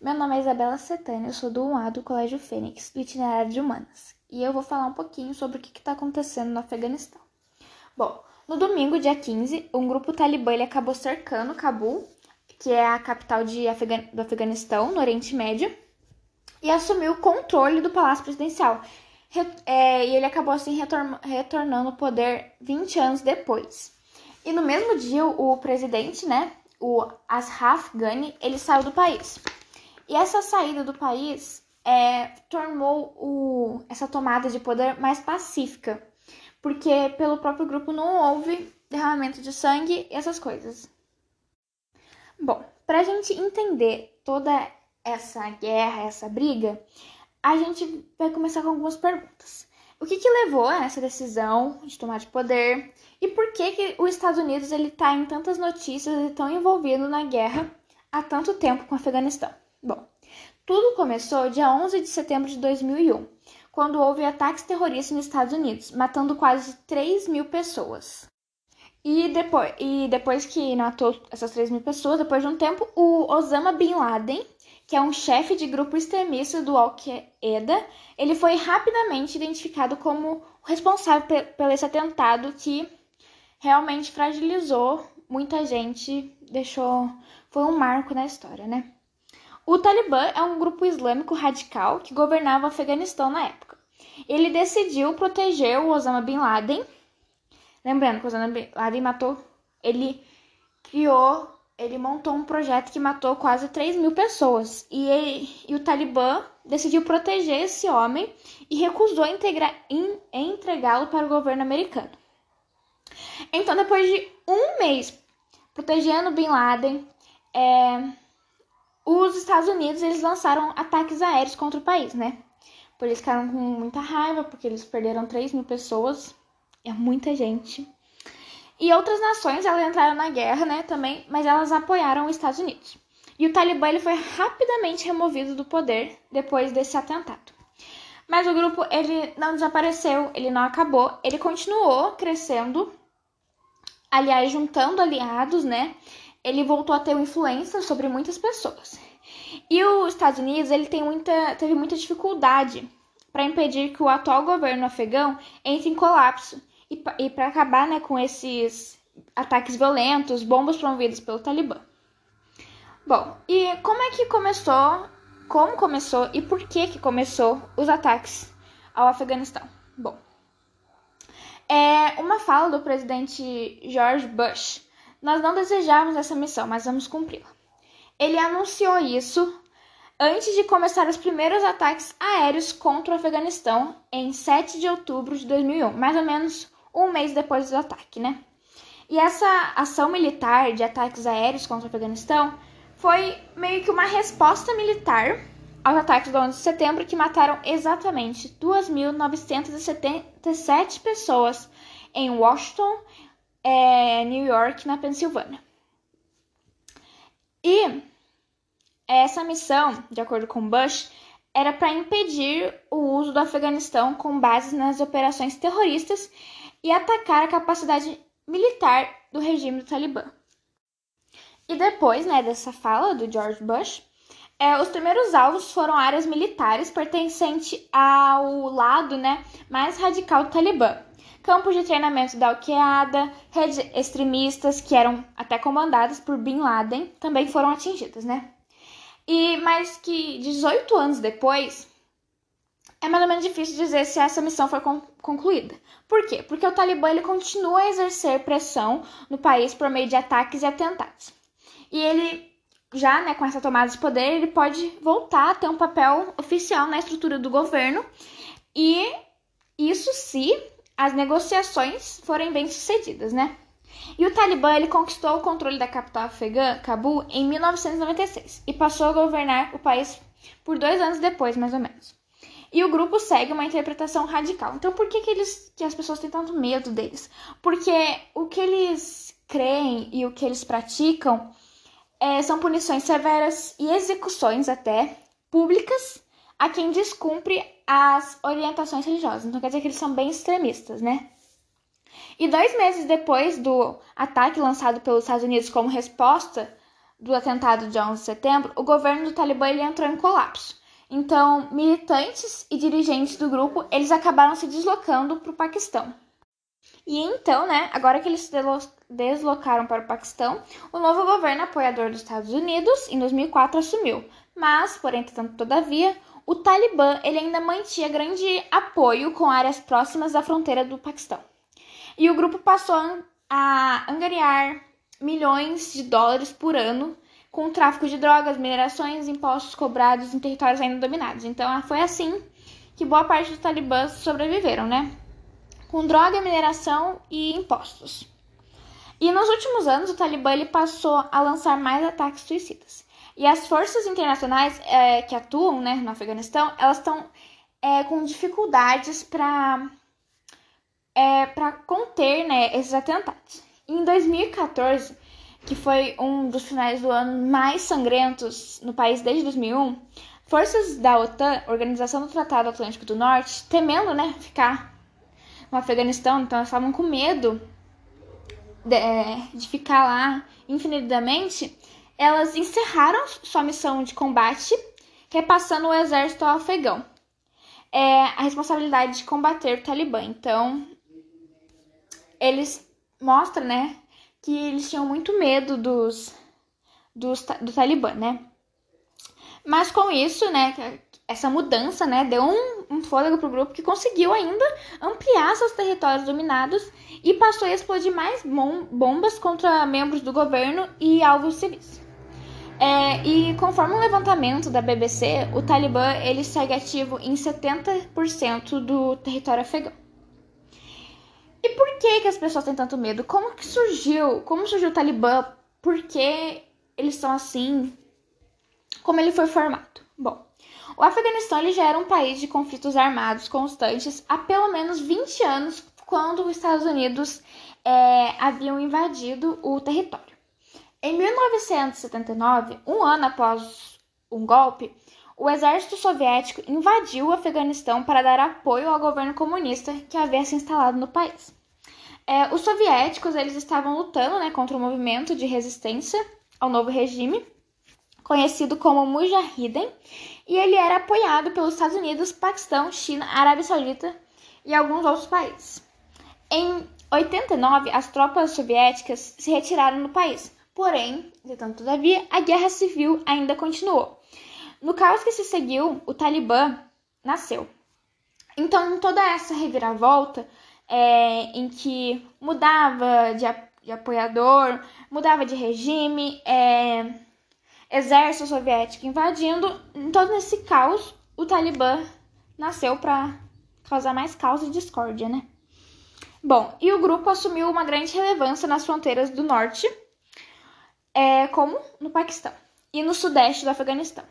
Meu nome é Isabela Setânia, eu sou do UA do Colégio Fênix, do itinerário de Humanas, e eu vou falar um pouquinho sobre o que está acontecendo no Afeganistão. Bom, no domingo, dia 15, um grupo talibã ele acabou cercando Cabul, que é a capital Afegan do Afeganistão, no Oriente Médio, e assumiu o controle do Palácio Presidencial. Re é, e ele acabou assim retor retornando o poder 20 anos depois. E no mesmo dia, o presidente, né, o Ashraf Ghani, ele saiu do país. E essa saída do país é, tornou o, essa tomada de poder mais pacífica, porque pelo próprio grupo não houve derramamento de sangue e essas coisas. Bom, para a gente entender toda essa guerra, essa briga, a gente vai começar com algumas perguntas. O que, que levou a essa decisão de tomar de poder? E por que, que os Estados Unidos está em tantas notícias e tão envolvido na guerra há tanto tempo com o Afeganistão? Bom, tudo começou dia 11 de setembro de 2001, quando houve ataques terroristas nos Estados Unidos, matando quase 3 mil pessoas. E depois, e depois que matou essas 3 mil pessoas, depois de um tempo, o Osama Bin Laden, que é um chefe de grupo extremista do Al-Qaeda, ele foi rapidamente identificado como o responsável por esse atentado que realmente fragilizou muita gente, deixou foi um marco na história, né? O Talibã é um grupo islâmico radical que governava o Afeganistão na época. Ele decidiu proteger o Osama Bin Laden. Lembrando que o Osama Bin Laden matou. Ele criou. Ele montou um projeto que matou quase 3 mil pessoas. E, ele, e o Talibã decidiu proteger esse homem e recusou entregá-lo para o governo americano. Então, depois de um mês protegendo Bin Laden, é, os Estados Unidos eles lançaram ataques aéreos contra o país, né? Por eles ficaram com muita raiva, porque eles perderam 3 mil pessoas, é muita gente. E outras nações elas entraram na guerra, né, também, mas elas apoiaram os Estados Unidos. E o Talibã ele foi rapidamente removido do poder depois desse atentado. Mas o grupo ele não desapareceu, ele não acabou, ele continuou crescendo, aliás, juntando aliados, né? Ele voltou a ter influência sobre muitas pessoas. E os Estados Unidos ele tem muita, teve muita dificuldade para impedir que o atual governo afegão entre em colapso e, e para acabar né, com esses ataques violentos, bombas promovidas pelo Talibã. Bom, e como é que começou, como começou e por que que começou os ataques ao Afeganistão? Bom, é uma fala do presidente George Bush nós não desejávamos essa missão, mas vamos cumpri-la. Ele anunciou isso antes de começar os primeiros ataques aéreos contra o Afeganistão em 7 de outubro de 2001, mais ou menos um mês depois do ataque, né? E essa ação militar de ataques aéreos contra o Afeganistão foi meio que uma resposta militar aos ataques do 11 de setembro que mataram exatamente 2.977 pessoas em Washington, é, New York, na Pensilvânia. E essa missão, de acordo com Bush, era para impedir o uso do Afeganistão com base nas operações terroristas e atacar a capacidade militar do regime do Talibã. E depois né, dessa fala do George Bush, é, os primeiros alvos foram áreas militares pertencentes ao lado né, mais radical do Talibã, campos de treinamento da Al-Qaeda, redes extremistas que eram até comandadas por Bin Laden também foram atingidas, né? E mais que 18 anos depois, é mais ou menos difícil dizer se essa missão foi concluída. Por quê? Porque o Talibã ele continua a exercer pressão no país por meio de ataques e atentados. E ele já, né, com essa tomada de poder, ele pode voltar a ter um papel oficial na estrutura do governo. E isso se as negociações foram bem sucedidas, né? E o Talibã ele conquistou o controle da capital afegã, Cabul, em 1996 e passou a governar o país por dois anos depois, mais ou menos. E o grupo segue uma interpretação radical. Então, por que, que, eles, que as pessoas têm tanto medo deles? Porque o que eles creem e o que eles praticam é, são punições severas e execuções até públicas a quem descumpre as orientações religiosas. Então quer dizer que eles são bem extremistas, né? E dois meses depois do ataque lançado pelos Estados Unidos como resposta do atentado de 11 de setembro, o governo do Talibã ele entrou em colapso. Então, militantes e dirigentes do grupo, eles acabaram se deslocando para o Paquistão. E então, né, agora que eles se deslocaram para o Paquistão, o novo governo apoiador dos Estados Unidos, em 2004, assumiu. Mas, porém, entretanto, todavia, o Talibã ele ainda mantinha grande apoio com áreas próximas da fronteira do Paquistão. E o grupo passou a angariar milhões de dólares por ano com o tráfico de drogas, minerações impostos cobrados em territórios ainda dominados. Então, foi assim que boa parte dos talibãs sobreviveram, né? com droga, mineração e impostos. E nos últimos anos, o Talibã ele passou a lançar mais ataques suicidas. E as forças internacionais é, que atuam né, no Afeganistão, elas estão é, com dificuldades para é, conter né, esses atentados. Em 2014, que foi um dos finais do ano mais sangrentos no país desde 2001, forças da OTAN, Organização do Tratado Atlântico do Norte, temendo né, ficar no Afeganistão, então elas estavam com medo de, é, de ficar lá infinitamente, elas encerraram sua missão de combate, repassando o exército ao afegão. É a responsabilidade de combater o Talibã. Então, eles mostram, né, que eles tinham muito medo dos, dos do Talibã, né? Mas com isso, né, essa mudança, né, deu um, um fôlego para o grupo que conseguiu ainda ampliar seus territórios dominados e passou a explodir mais bom, bombas contra membros do governo e alvos civis. É, e conforme um levantamento da BBC, o Talibã ele segue ativo em 70% do território afegão. E por que, que as pessoas têm tanto medo? Como que surgiu? Como surgiu o Talibã? Por que eles são assim? Como ele foi formado? Bom, o Afeganistão ele já era um país de conflitos armados constantes há pelo menos 20 anos, quando os Estados Unidos é, haviam invadido o território. Em 1979, um ano após um golpe, o exército soviético invadiu o Afeganistão para dar apoio ao governo comunista que havia se instalado no país. É, os soviéticos eles estavam lutando né, contra o movimento de resistência ao novo regime conhecido como Mujahideen, e ele era apoiado pelos Estados Unidos, Paquistão, China, Arábia Saudita e alguns outros países. Em 89, as tropas soviéticas se retiraram do país. Porém, entretanto, todavia, a guerra civil ainda continuou. No caos que se seguiu, o Talibã nasceu. Então, toda essa reviravolta, é, em que mudava de, de, apoiador, mudava de regime, é, exército soviético invadindo, em todo esse caos, o Talibã nasceu para causar mais caos e discórdia, né? Bom, e o grupo assumiu uma grande relevância nas fronteiras do norte, é, como no Paquistão e no sudeste do Afeganistão.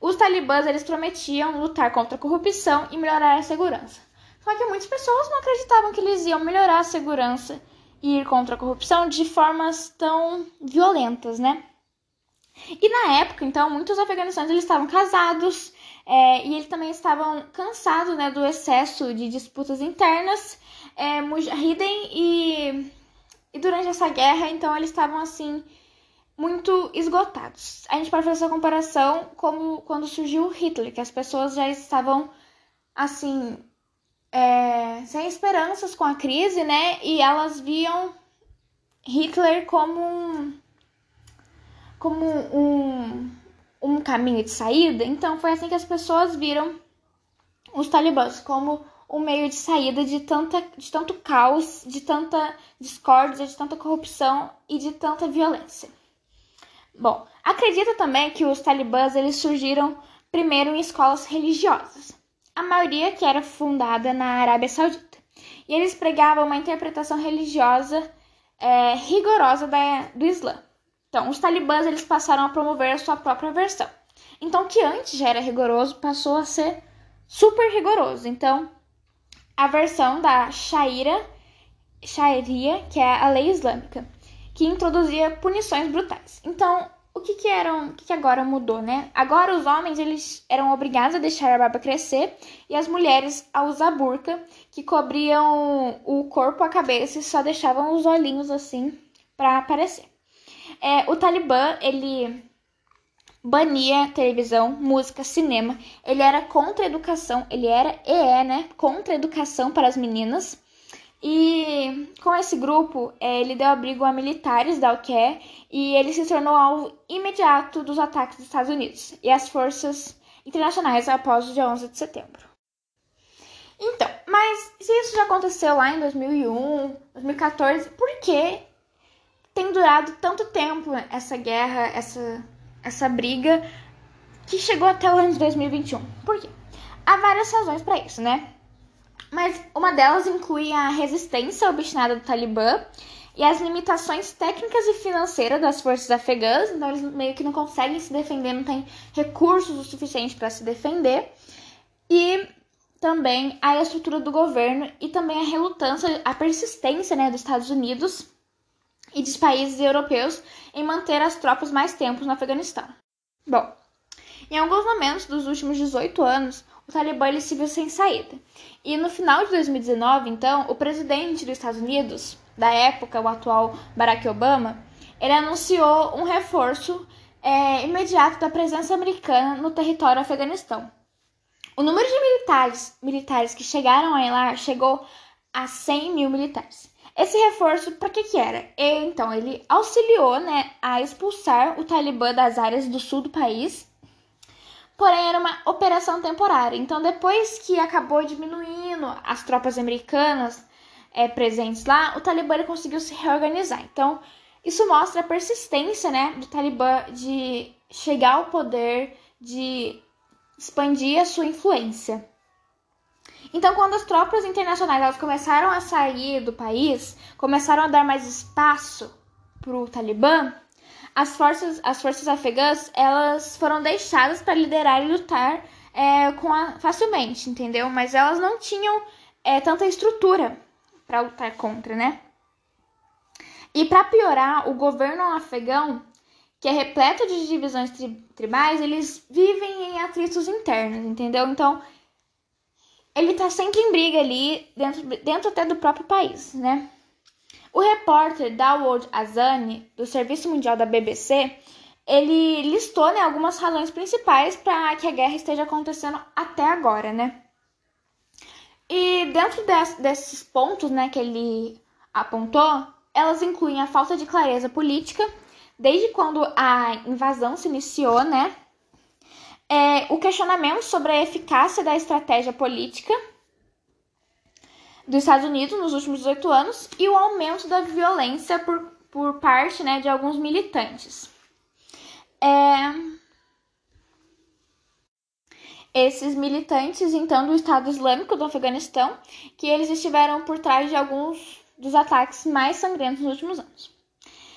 Os talibãs eles prometiam lutar contra a corrupção e melhorar a segurança. Só que muitas pessoas não acreditavam que eles iam melhorar a segurança e ir contra a corrupção de formas tão violentas, né? E na época, então, muitos afeganistanos eles estavam casados é, e eles também estavam cansados né, do excesso de disputas internas, é, Mujahideen, e, e durante essa guerra, então, eles estavam assim muito esgotados. A gente pode fazer essa comparação como quando surgiu Hitler, que as pessoas já estavam assim é, sem esperanças com a crise, né? E elas viam Hitler como um como um, um caminho de saída. Então foi assim que as pessoas viram os talibãs como um meio de saída de, tanta, de tanto caos, de tanta discórdia, de tanta corrupção e de tanta violência. Bom, acredita também que os talibãs eles surgiram primeiro em escolas religiosas, a maioria que era fundada na Arábia Saudita. E eles pregavam uma interpretação religiosa é, rigorosa da, do Islã. Então, os talibãs eles passaram a promover a sua própria versão. Então, que antes já era rigoroso, passou a ser super rigoroso. Então, a versão da Sharia, Sharia, que é a lei islâmica, que introduzia punições brutais. Então, o que que eram, o que, que agora mudou, né? Agora os homens eles eram obrigados a deixar a barba crescer e as mulheres a usar burca, que cobriam o corpo, a cabeça e só deixavam os olhinhos assim para aparecer. é, o Talibã, ele bania televisão, música, cinema. Ele era contra a educação, ele era e é, né, contra a educação para as meninas. E com esse grupo, é, ele deu abrigo a militares da Al-Qaeda e ele se tornou alvo imediato dos ataques dos Estados Unidos e as forças internacionais após o dia 11 de setembro. Então, mas se isso já aconteceu lá em 2001, 2014, por que tem durado tanto tempo essa guerra, essa, essa briga que chegou até o ano de 2021? Por quê? Há várias razões para isso, né? Mas uma delas inclui a resistência obstinada do Talibã e as limitações técnicas e financeiras das forças afegãs, então eles meio que não conseguem se defender, não têm recursos o suficiente para se defender. E também a estrutura do governo e também a relutância, a persistência né, dos Estados Unidos e dos países europeus em manter as tropas mais tempo no Afeganistão. Bom, em alguns momentos dos últimos 18 anos, o Talibã ele se viu sem saída. E no final de 2019, então, o presidente dos Estados Unidos, da época, o atual Barack Obama, ele anunciou um reforço é, imediato da presença americana no território Afeganistão. O número de militares, militares que chegaram a lá chegou a 100 mil militares. Esse reforço, para que que era? E, então, ele auxiliou né, a expulsar o Talibã das áreas do sul do país porém era uma operação temporária. Então, depois que acabou diminuindo as tropas americanas é, presentes lá, o Talibã conseguiu se reorganizar. Então, isso mostra a persistência né, do Talibã de chegar ao poder, de expandir a sua influência. Então, quando as tropas internacionais elas começaram a sair do país, começaram a dar mais espaço para o Talibã, as forças, as forças afegãs elas foram deixadas para liderar e lutar é, com a, facilmente, entendeu? Mas elas não tinham é, tanta estrutura para lutar contra, né? E para piorar, o governo afegão, que é repleto de divisões tri tribais, eles vivem em atritos internos, entendeu? Então, ele tá sempre em briga ali, dentro, dentro até do próprio país, né? O repórter Dawood Azani, do Serviço Mundial da BBC, ele listou né, algumas razões principais para que a guerra esteja acontecendo até agora, né? E dentro desses pontos né, que ele apontou, elas incluem a falta de clareza política, desde quando a invasão se iniciou, né? É, o questionamento sobre a eficácia da estratégia política dos Estados Unidos nos últimos 18 anos e o aumento da violência por, por parte né, de alguns militantes. É... Esses militantes, então, do Estado Islâmico do Afeganistão, que eles estiveram por trás de alguns dos ataques mais sangrentos nos últimos anos.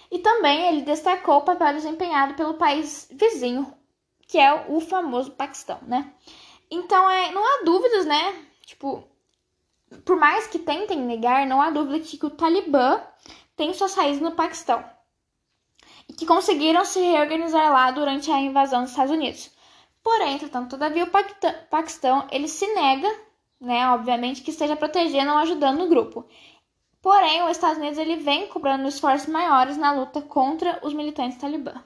E também ele destacou o papel desempenhado pelo país vizinho, que é o famoso Paquistão, né? Então, é, não há dúvidas, né? Tipo, por mais que tentem negar, não há dúvida de que o Talibã tem suas raízes no Paquistão e que conseguiram se reorganizar lá durante a invasão dos Estados Unidos. Porém, entretanto, todavia o Paquistão ele se nega, né, obviamente, que esteja protegendo ou ajudando o grupo. Porém, os Estados Unidos ele vem cobrando esforços maiores na luta contra os militantes talibã.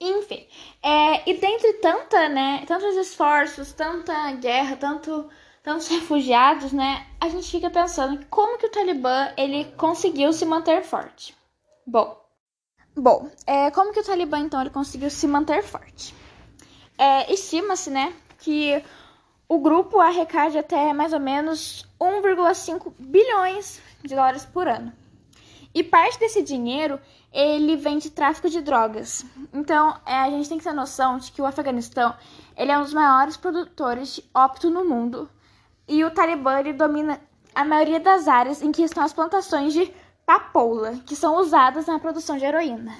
Enfim, é, e dentre tanta, né, tantos esforços, tanta guerra, tanto tantos refugiados, né? A gente fica pensando como que o Talibã ele conseguiu se manter forte. Bom, bom, é, como que o Talibã então ele conseguiu se manter forte? É, Estima-se, né, que o grupo arrecade até mais ou menos 1,5 bilhões de dólares por ano. E parte desse dinheiro ele vem de tráfico de drogas. Então, é, a gente tem que ter noção de que o Afeganistão ele é um dos maiores produtores de ópio no mundo e o Talibã domina a maioria das áreas em que estão as plantações de papoula, que são usadas na produção de heroína.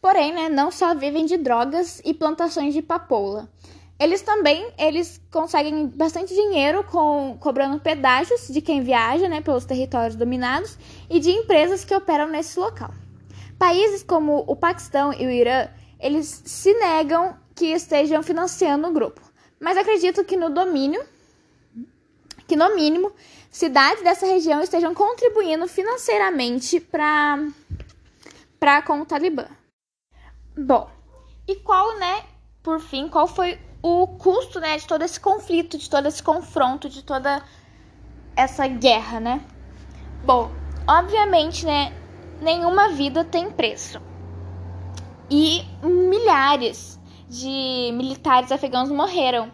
Porém, né, não só vivem de drogas e plantações de papoula. Eles também eles conseguem bastante dinheiro com cobrando pedágios de quem viaja né, pelos territórios dominados e de empresas que operam nesse local. Países como o Paquistão e o Irã, eles se negam que estejam financiando o grupo, mas acredito que no domínio que, no mínimo, cidades dessa região estejam contribuindo financeiramente para com o Talibã. Bom, e qual, né, por fim, qual foi o custo, né, de todo esse conflito, de todo esse confronto, de toda essa guerra, né? Bom, obviamente, né, nenhuma vida tem preço. E milhares de militares afegãos morreram.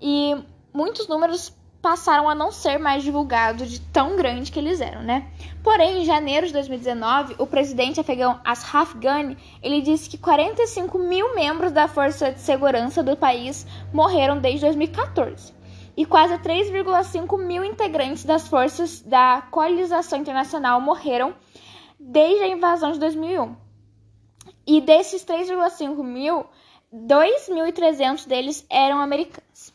E muitos números passaram a não ser mais divulgados de tão grande que eles eram, né? Porém, em janeiro de 2019, o presidente afegão Ashraf Ghani, ele disse que 45 mil membros da força de segurança do país morreram desde 2014 e quase 3,5 mil integrantes das forças da coalização internacional morreram desde a invasão de 2001. E desses 3,5 mil, 2.300 deles eram americanos.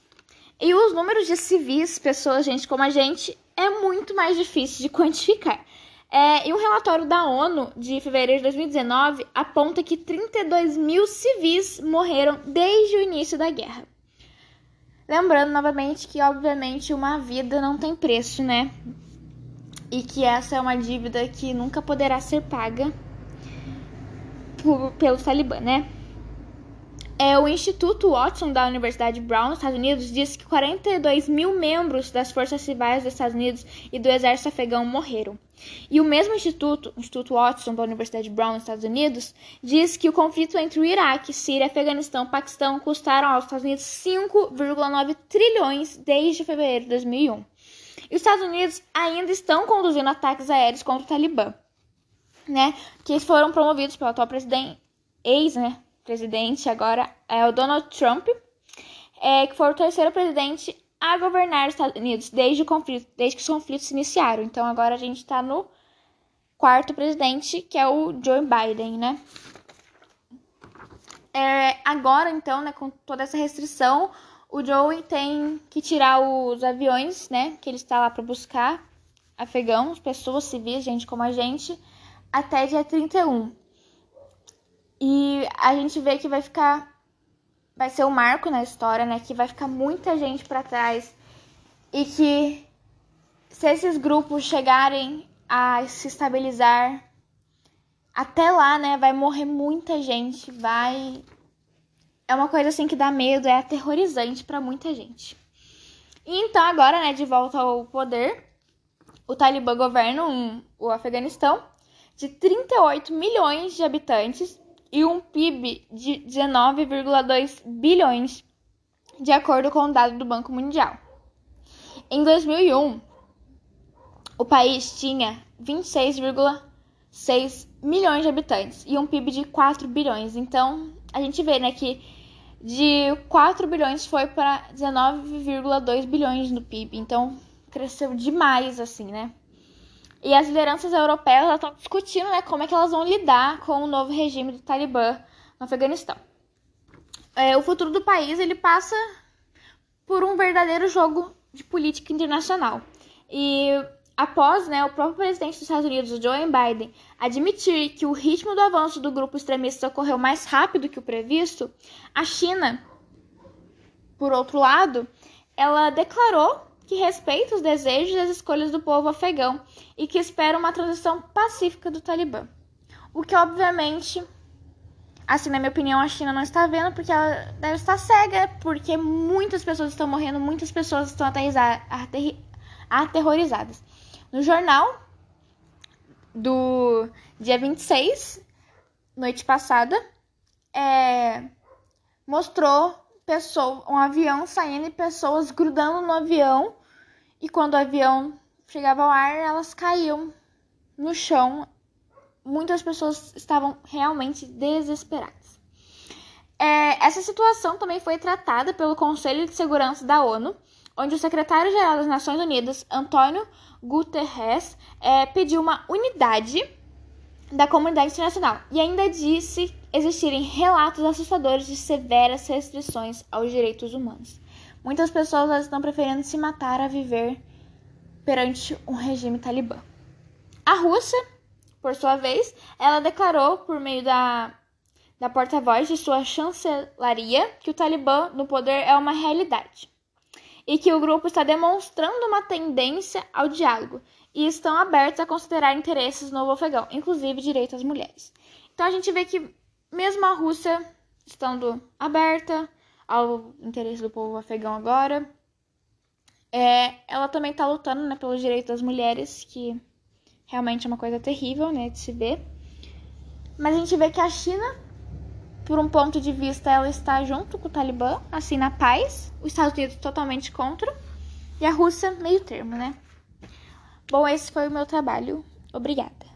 E os números de civis, pessoas, gente como a gente, é muito mais difícil de quantificar. É, e um relatório da ONU de fevereiro de 2019 aponta que 32 mil civis morreram desde o início da guerra. Lembrando novamente que, obviamente, uma vida não tem preço, né? E que essa é uma dívida que nunca poderá ser paga por, pelo Talibã, né? É, o Instituto Watson da Universidade Brown, nos Estados Unidos, diz que 42 mil membros das forças civis dos Estados Unidos e do exército afegão morreram. E o mesmo instituto, o Instituto Watson da Universidade Brown, nos Estados Unidos, diz que o conflito entre o Iraque, Síria, Afeganistão e Paquistão custaram aos Estados Unidos 5,9 trilhões desde fevereiro de 2001. E os Estados Unidos ainda estão conduzindo ataques aéreos contra o Talibã, né? Que foram promovidos pelo atual presidente, ex, né? Presidente agora é o Donald Trump, é, que foi o terceiro presidente a governar os Estados Unidos desde, o conflito, desde que os conflitos se iniciaram. Então agora a gente está no quarto presidente, que é o Joe Biden, né? É, agora, então, né, com toda essa restrição, o Joe tem que tirar os aviões, né, que ele está lá para buscar afegãos, pessoas civis, gente como a gente, até dia 31. E a gente vê que vai ficar. Vai ser um marco na história, né? Que vai ficar muita gente para trás. E que se esses grupos chegarem a se estabilizar até lá, né, vai morrer muita gente, vai é uma coisa assim que dá medo, é aterrorizante para muita gente. E então agora, né, de volta ao poder, o Talibã governa um, o Afeganistão de 38 milhões de habitantes e um PIB de 19,2 bilhões, de acordo com o dado do Banco Mundial. Em 2001, o país tinha 26,6 milhões de habitantes e um PIB de 4 bilhões. Então, a gente vê, né, que de 4 bilhões foi para 19,2 bilhões no PIB. Então, cresceu demais assim, né? E as lideranças europeias estão discutindo né, como é que elas vão lidar com o novo regime do Talibã no Afeganistão. É, o futuro do país ele passa por um verdadeiro jogo de política internacional. E após né, o próprio presidente dos Estados Unidos, Joe Biden, admitir que o ritmo do avanço do grupo extremista ocorreu mais rápido que o previsto, a China, por outro lado, ela declarou que respeita os desejos e as escolhas do povo afegão e que espera uma transição pacífica do Talibã. O que, obviamente, assim, na minha opinião, a China não está vendo porque ela deve estar cega, porque muitas pessoas estão morrendo, muitas pessoas estão aterrorizadas. No jornal do dia 26, noite passada, é, mostrou pessoa, um avião saindo e pessoas grudando no avião e quando o avião chegava ao ar, elas caíam no chão. Muitas pessoas estavam realmente desesperadas. É, essa situação também foi tratada pelo Conselho de Segurança da ONU, onde o secretário-geral das Nações Unidas, Antônio Guterres, é, pediu uma unidade da comunidade internacional e ainda disse existirem relatos assustadores de severas restrições aos direitos humanos. Muitas pessoas estão preferindo se matar a viver perante um regime talibã. A Rússia, por sua vez, ela declarou por meio da, da porta-voz de sua chancelaria que o Talibã no poder é uma realidade e que o grupo está demonstrando uma tendência ao diálogo e estão abertos a considerar interesses no novo afegão, inclusive direito às mulheres. Então a gente vê que mesmo a Rússia estando aberta ao interesse do povo afegão agora, é, ela também está lutando né, pelos direitos das mulheres, que realmente é uma coisa terrível né, de se ver. Mas a gente vê que a China, por um ponto de vista, ela está junto com o Talibã, assim, na paz. Os Estados Unidos totalmente contra. E a Rússia, meio termo, né? Bom, esse foi o meu trabalho. Obrigada.